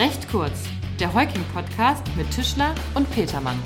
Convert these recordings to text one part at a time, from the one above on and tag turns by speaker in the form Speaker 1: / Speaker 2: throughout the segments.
Speaker 1: Recht kurz, der Heuking-Podcast mit Tischler und Petermann.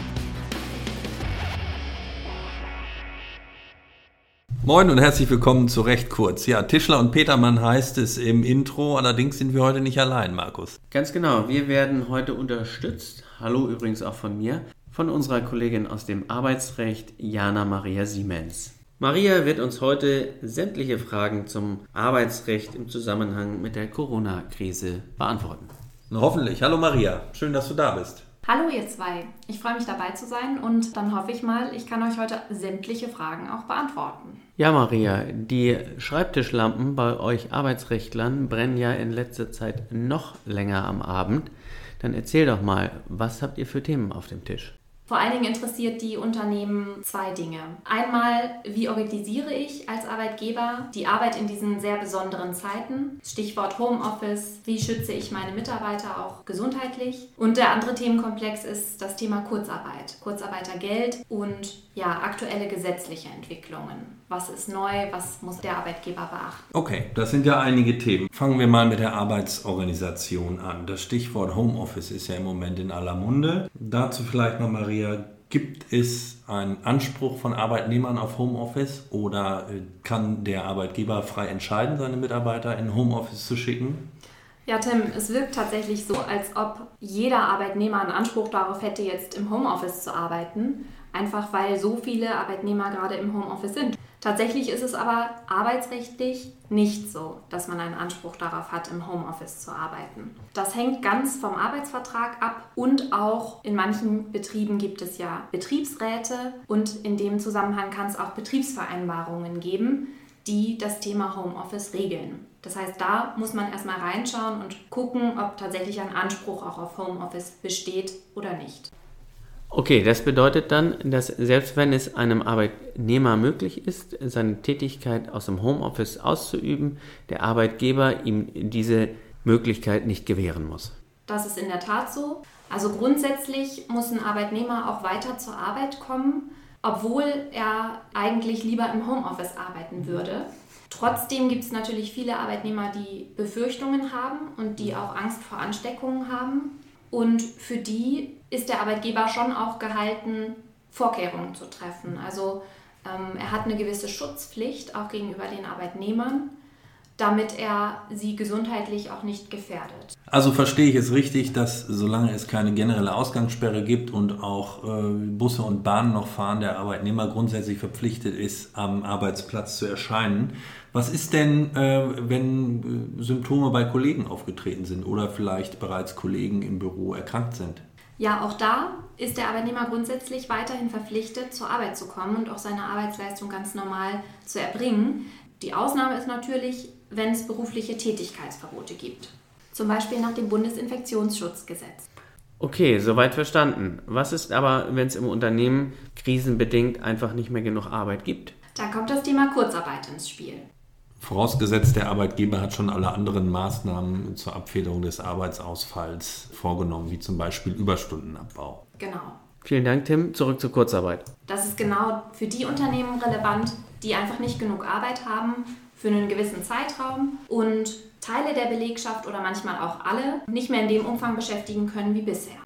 Speaker 2: Moin und herzlich willkommen zu Recht kurz. Ja, Tischler und Petermann heißt es im Intro, allerdings sind wir heute nicht allein, Markus.
Speaker 3: Ganz genau, wir werden heute unterstützt, hallo übrigens auch von mir, von unserer Kollegin aus dem Arbeitsrecht, Jana Maria Siemens. Maria wird uns heute sämtliche Fragen zum Arbeitsrecht im Zusammenhang mit der Corona-Krise beantworten.
Speaker 2: Na, hoffentlich. Hallo Maria, schön, dass du da bist.
Speaker 4: Hallo ihr zwei, ich freue mich dabei zu sein und dann hoffe ich mal, ich kann euch heute sämtliche Fragen auch beantworten.
Speaker 3: Ja, Maria, die Schreibtischlampen bei euch Arbeitsrechtlern brennen ja in letzter Zeit noch länger am Abend. Dann erzähl doch mal, was habt ihr für Themen auf dem Tisch?
Speaker 4: Vor allen Dingen interessiert die Unternehmen zwei Dinge. Einmal, wie organisiere ich als Arbeitgeber die Arbeit in diesen sehr besonderen Zeiten? Stichwort Homeoffice. Wie schütze ich meine Mitarbeiter auch gesundheitlich? Und der andere Themenkomplex ist das Thema Kurzarbeit, Kurzarbeitergeld und ja, aktuelle gesetzliche Entwicklungen. Was ist neu? Was muss der Arbeitgeber beachten?
Speaker 2: Okay, das sind ja einige Themen. Fangen wir mal mit der Arbeitsorganisation an. Das Stichwort Homeoffice ist ja im Moment in aller Munde. Dazu vielleicht noch, Maria, gibt es einen Anspruch von Arbeitnehmern auf Homeoffice oder kann der Arbeitgeber frei entscheiden, seine Mitarbeiter in Homeoffice zu schicken?
Speaker 4: Ja, Tim, es wirkt tatsächlich so, als ob jeder Arbeitnehmer einen Anspruch darauf hätte, jetzt im Homeoffice zu arbeiten, einfach weil so viele Arbeitnehmer gerade im Homeoffice sind. Tatsächlich ist es aber arbeitsrechtlich nicht so, dass man einen Anspruch darauf hat, im Homeoffice zu arbeiten. Das hängt ganz vom Arbeitsvertrag ab und auch in manchen Betrieben gibt es ja Betriebsräte und in dem Zusammenhang kann es auch Betriebsvereinbarungen geben, die das Thema Homeoffice regeln. Das heißt, da muss man erstmal reinschauen und gucken, ob tatsächlich ein Anspruch auch auf Homeoffice besteht oder nicht.
Speaker 3: Okay, das bedeutet dann, dass selbst wenn es einem Arbeitnehmer möglich ist, seine Tätigkeit aus dem Homeoffice auszuüben, der Arbeitgeber ihm diese Möglichkeit nicht gewähren muss.
Speaker 4: Das ist in der Tat so. Also grundsätzlich muss ein Arbeitnehmer auch weiter zur Arbeit kommen, obwohl er eigentlich lieber im Homeoffice arbeiten würde. Trotzdem gibt es natürlich viele Arbeitnehmer, die Befürchtungen haben und die auch Angst vor Ansteckungen haben. Und für die ist der Arbeitgeber schon auch gehalten, Vorkehrungen zu treffen. Also ähm, er hat eine gewisse Schutzpflicht auch gegenüber den Arbeitnehmern, damit er sie gesundheitlich auch nicht gefährdet.
Speaker 2: Also verstehe ich es richtig, dass solange es keine generelle Ausgangssperre gibt und auch äh, Busse und Bahnen noch fahren, der Arbeitnehmer grundsätzlich verpflichtet ist, am Arbeitsplatz zu erscheinen. Was ist denn, äh, wenn äh, Symptome bei Kollegen aufgetreten sind oder vielleicht bereits Kollegen im Büro erkrankt sind?
Speaker 4: Ja, auch da ist der Arbeitnehmer grundsätzlich weiterhin verpflichtet, zur Arbeit zu kommen und auch seine Arbeitsleistung ganz normal zu erbringen. Die Ausnahme ist natürlich, wenn es berufliche Tätigkeitsverbote gibt. Zum Beispiel nach dem Bundesinfektionsschutzgesetz.
Speaker 3: Okay, soweit verstanden. Was ist aber, wenn es im Unternehmen krisenbedingt einfach nicht mehr genug Arbeit gibt?
Speaker 4: Dann kommt das Thema Kurzarbeit ins Spiel.
Speaker 2: Vorausgesetzt, der Arbeitgeber hat schon alle anderen Maßnahmen zur Abfederung des Arbeitsausfalls vorgenommen, wie zum Beispiel Überstundenabbau.
Speaker 4: Genau.
Speaker 3: Vielen Dank, Tim. Zurück zur Kurzarbeit.
Speaker 4: Das ist genau für die Unternehmen relevant, die einfach nicht genug Arbeit haben für einen gewissen Zeitraum und Teile der Belegschaft oder manchmal auch alle nicht mehr in dem Umfang beschäftigen können wie bisher.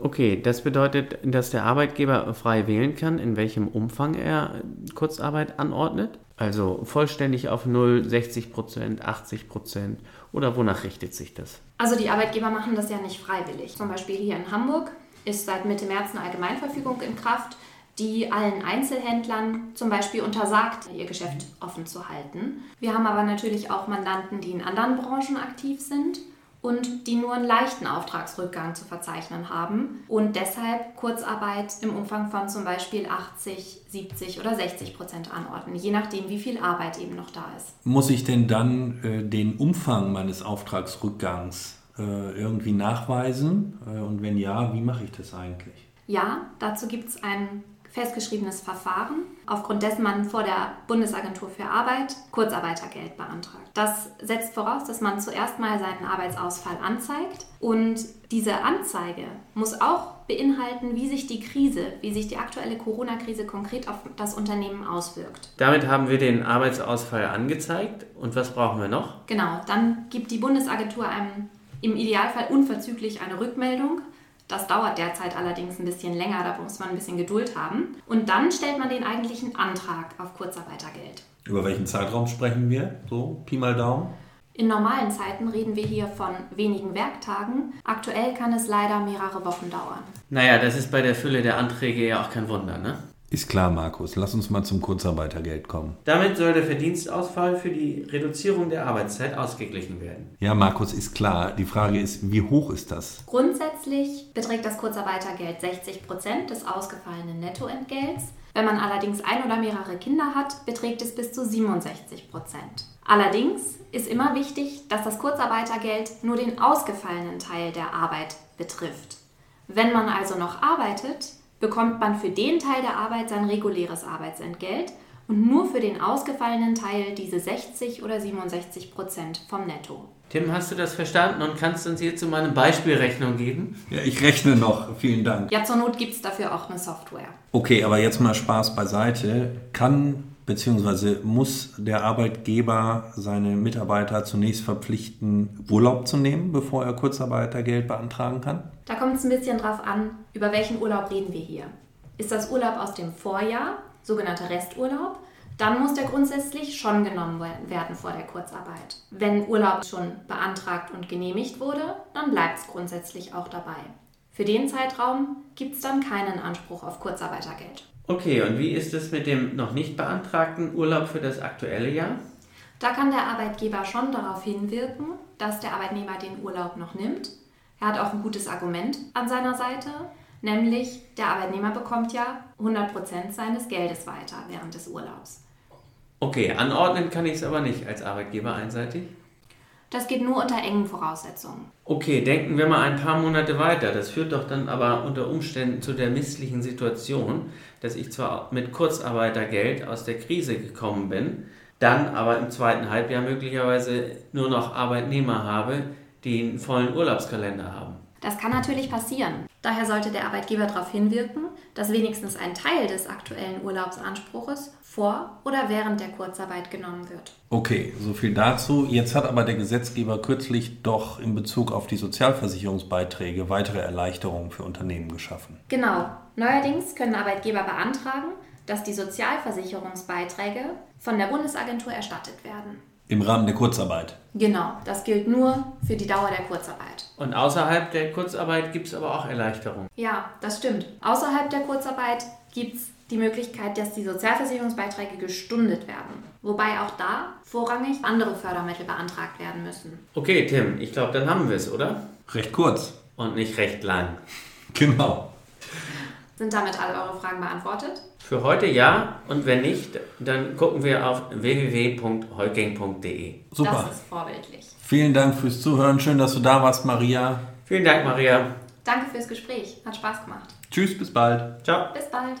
Speaker 3: Okay, das bedeutet, dass der Arbeitgeber frei wählen kann, in welchem Umfang er Kurzarbeit anordnet? Also vollständig auf 0, 60 Prozent, 80 Prozent oder wonach richtet sich das?
Speaker 4: Also die Arbeitgeber machen das ja nicht freiwillig. Zum Beispiel hier in Hamburg ist seit Mitte März eine Allgemeinverfügung in Kraft, die allen Einzelhändlern zum Beispiel untersagt, ihr Geschäft offen zu halten. Wir haben aber natürlich auch Mandanten, die in anderen Branchen aktiv sind und die nur einen leichten Auftragsrückgang zu verzeichnen haben und deshalb Kurzarbeit im Umfang von zum Beispiel 80, 70 oder 60 Prozent anordnen, je nachdem, wie viel Arbeit eben noch da ist.
Speaker 2: Muss ich denn dann äh, den Umfang meines Auftragsrückgangs äh, irgendwie nachweisen? Äh, und wenn ja, wie mache ich das eigentlich?
Speaker 4: Ja, dazu gibt es ein festgeschriebenes Verfahren, aufgrund dessen man vor der Bundesagentur für Arbeit Kurzarbeitergeld beantragt. Das setzt voraus, dass man zuerst mal seinen Arbeitsausfall anzeigt und diese Anzeige muss auch beinhalten, wie sich die Krise, wie sich die aktuelle Corona-Krise konkret auf das Unternehmen auswirkt.
Speaker 3: Damit haben wir den Arbeitsausfall angezeigt und was brauchen wir noch?
Speaker 4: Genau, dann gibt die Bundesagentur einem Im Idealfall unverzüglich eine Rückmeldung. Das dauert derzeit allerdings ein bisschen länger, da muss man ein bisschen Geduld haben. Und dann stellt man den eigentlichen Antrag auf Kurzarbeitergeld.
Speaker 2: Über welchen Zeitraum sprechen wir? So, Pi mal Daumen?
Speaker 4: In normalen Zeiten reden wir hier von wenigen Werktagen. Aktuell kann es leider mehrere Wochen dauern.
Speaker 3: Naja, das ist bei der Fülle der Anträge ja auch kein Wunder, ne?
Speaker 2: Ist klar, Markus. Lass uns mal zum Kurzarbeitergeld kommen.
Speaker 3: Damit soll der Verdienstausfall für die Reduzierung der Arbeitszeit ausgeglichen werden.
Speaker 2: Ja, Markus, ist klar. Die Frage ist, wie hoch ist das?
Speaker 4: Grundsätzlich beträgt das Kurzarbeitergeld 60 Prozent des ausgefallenen Nettoentgelts. Wenn man allerdings ein oder mehrere Kinder hat, beträgt es bis zu 67 Prozent. Allerdings ist immer wichtig, dass das Kurzarbeitergeld nur den ausgefallenen Teil der Arbeit betrifft. Wenn man also noch arbeitet, bekommt man für den Teil der Arbeit sein reguläres Arbeitsentgelt und nur für den ausgefallenen Teil diese 60 oder 67 Prozent vom Netto.
Speaker 3: Tim, hast du das verstanden und kannst uns hierzu mal eine Beispielrechnung geben?
Speaker 2: Ja, ich rechne noch. Vielen Dank.
Speaker 4: Ja, zur Not gibt es dafür auch eine Software.
Speaker 2: Okay, aber jetzt mal Spaß beiseite. Kann bzw. muss der Arbeitgeber seine Mitarbeiter zunächst verpflichten, Urlaub zu nehmen, bevor er Kurzarbeitergeld beantragen kann?
Speaker 4: Da kommt es ein bisschen drauf an, über welchen Urlaub reden wir hier. Ist das Urlaub aus dem Vorjahr, sogenannter Resturlaub, dann muss der grundsätzlich schon genommen werden vor der Kurzarbeit. Wenn Urlaub schon beantragt und genehmigt wurde, dann bleibt es grundsätzlich auch dabei. Für den Zeitraum gibt es dann keinen Anspruch auf Kurzarbeitergeld.
Speaker 3: Okay, und wie ist es mit dem noch nicht beantragten Urlaub für das aktuelle Jahr?
Speaker 4: Da kann der Arbeitgeber schon darauf hinwirken, dass der Arbeitnehmer den Urlaub noch nimmt. Er hat auch ein gutes Argument an seiner Seite, nämlich der Arbeitnehmer bekommt ja 100% seines Geldes weiter während des Urlaubs.
Speaker 3: Okay, anordnen kann ich es aber nicht als Arbeitgeber einseitig.
Speaker 4: Das geht nur unter engen Voraussetzungen.
Speaker 3: Okay, denken wir mal ein paar Monate weiter. Das führt doch dann aber unter Umständen zu der misslichen Situation, dass ich zwar mit Kurzarbeitergeld aus der Krise gekommen bin, dann aber im zweiten Halbjahr möglicherweise nur noch Arbeitnehmer habe, die einen vollen Urlaubskalender haben.
Speaker 4: Das kann natürlich passieren. Daher sollte der Arbeitgeber darauf hinwirken, dass wenigstens ein Teil des aktuellen Urlaubsanspruches vor oder während der Kurzarbeit genommen wird.
Speaker 2: Okay, so viel dazu. Jetzt hat aber der Gesetzgeber kürzlich doch in Bezug auf die Sozialversicherungsbeiträge weitere Erleichterungen für Unternehmen geschaffen.
Speaker 4: Genau. Neuerdings können Arbeitgeber beantragen, dass die Sozialversicherungsbeiträge von der Bundesagentur erstattet werden.
Speaker 2: Im Rahmen der Kurzarbeit.
Speaker 4: Genau, das gilt nur für die Dauer der Kurzarbeit.
Speaker 3: Und außerhalb der Kurzarbeit gibt es aber auch Erleichterungen.
Speaker 4: Ja, das stimmt. Außerhalb der Kurzarbeit gibt es die Möglichkeit, dass die Sozialversicherungsbeiträge gestundet werden. Wobei auch da vorrangig andere Fördermittel beantragt werden müssen.
Speaker 3: Okay, Tim, ich glaube, dann haben wir es, oder?
Speaker 2: Recht kurz.
Speaker 3: Und nicht recht lang.
Speaker 2: Genau.
Speaker 4: Sind damit alle eure Fragen beantwortet?
Speaker 3: Für heute ja und wenn nicht, dann gucken wir auf www.heuking.de.
Speaker 2: Super.
Speaker 4: Das ist vorbildlich.
Speaker 2: Vielen Dank fürs Zuhören. Schön, dass du da warst, Maria.
Speaker 3: Vielen Dank, Maria.
Speaker 4: Danke fürs Gespräch. Hat Spaß gemacht.
Speaker 2: Tschüss, bis bald.
Speaker 3: Ciao.
Speaker 4: Bis bald.